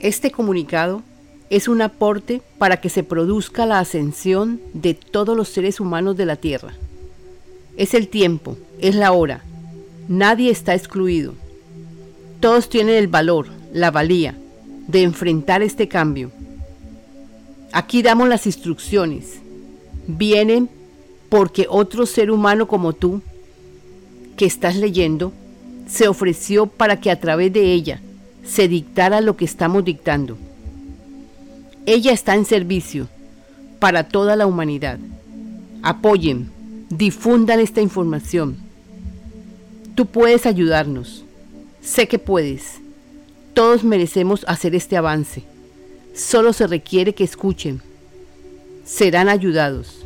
Este comunicado es un aporte para que se produzca la ascensión de todos los seres humanos de la Tierra. Es el tiempo, es la hora. Nadie está excluido. Todos tienen el valor, la valía de enfrentar este cambio. Aquí damos las instrucciones. Vienen porque otro ser humano como tú, que estás leyendo, se ofreció para que a través de ella se dictara lo que estamos dictando. Ella está en servicio para toda la humanidad. Apoyen, difundan esta información. Tú puedes ayudarnos. Sé que puedes. Todos merecemos hacer este avance. Solo se requiere que escuchen. Serán ayudados.